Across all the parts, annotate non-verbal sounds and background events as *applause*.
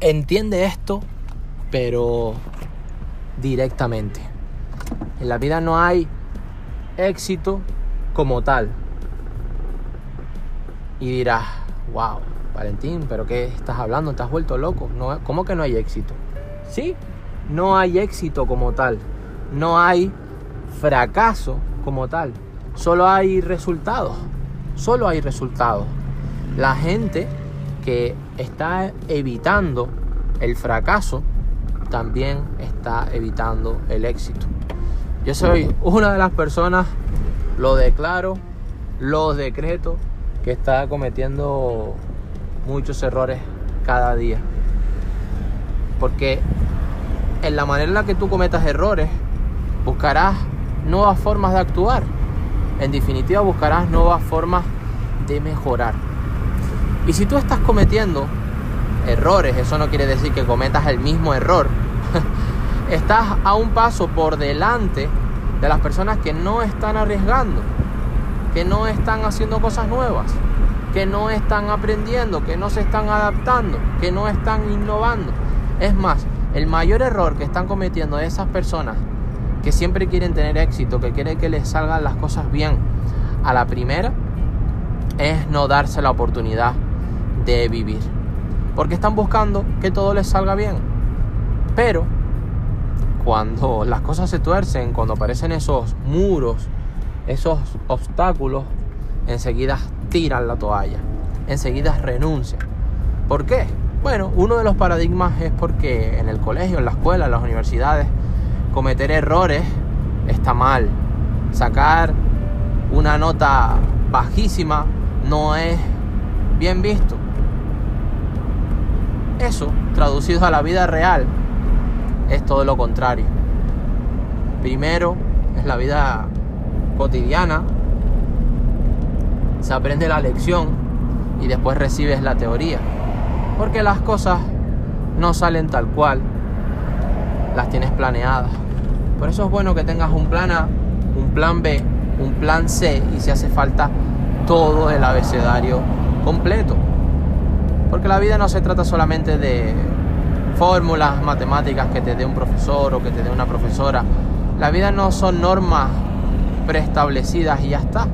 entiende esto, pero directamente. En la vida no hay éxito como tal. Y dirás, wow, Valentín, pero ¿qué estás hablando? ¿Te has vuelto loco? No, ¿Cómo que no hay éxito? Sí, no hay éxito como tal. No hay fracaso como tal. Solo hay resultados. Solo hay resultados. La gente que está evitando el fracaso también está evitando el éxito. Yo soy una de las personas, lo declaro, lo decreto, que está cometiendo muchos errores cada día. Porque en la manera en la que tú cometas errores, buscarás nuevas formas de actuar. En definitiva, buscarás nuevas formas de mejorar. Y si tú estás cometiendo errores, eso no quiere decir que cometas el mismo error. *laughs* estás a un paso por delante de las personas que no están arriesgando, que no están haciendo cosas nuevas, que no están aprendiendo, que no se están adaptando, que no están innovando. Es más, el mayor error que están cometiendo esas personas que siempre quieren tener éxito, que quieren que les salgan las cosas bien a la primera, es no darse la oportunidad de vivir. Porque están buscando que todo les salga bien. Pero cuando las cosas se tuercen, cuando aparecen esos muros, esos obstáculos, enseguida tiran la toalla, enseguida renuncian. ¿Por qué? Bueno, uno de los paradigmas es porque en el colegio, en la escuela, en las universidades, cometer errores está mal. Sacar una nota bajísima no es bien visto. Eso, traducido a la vida real, es todo lo contrario. Primero es la vida cotidiana, se aprende la lección y después recibes la teoría. Porque las cosas no salen tal cual, las tienes planeadas. Por eso es bueno que tengas un plan A, un plan B, un plan C y si hace falta todo el abecedario completo. Porque la vida no se trata solamente de fórmulas matemáticas que te dé un profesor o que te dé una profesora. La vida no son normas preestablecidas y ya está.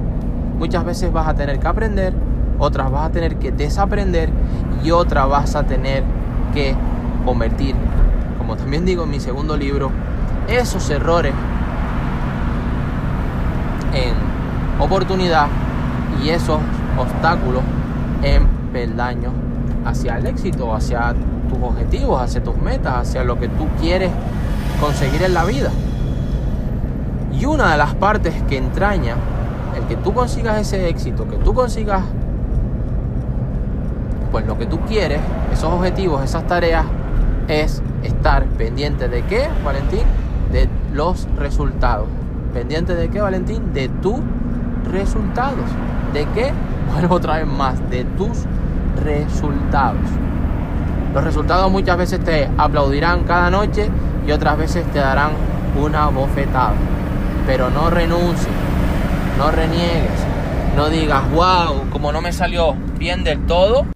Muchas veces vas a tener que aprender, otras vas a tener que desaprender y otras vas a tener que convertir, como también digo en mi segundo libro, esos errores en oportunidad y esos obstáculos en peldaños hacia el éxito, hacia tus objetivos, hacia tus metas, hacia lo que tú quieres conseguir en la vida. Y una de las partes que entraña el que tú consigas ese éxito, que tú consigas pues lo que tú quieres, esos objetivos, esas tareas, es estar pendiente de qué, Valentín, de los resultados. ¿Pendiente de qué, Valentín? De tus resultados. ¿De qué? *laughs* Vuelvo otra vez más, de tus resultados. Los resultados muchas veces te aplaudirán cada noche y otras veces te darán una bofetada. Pero no renuncies, no reniegues, no digas, wow, como no me salió bien del todo,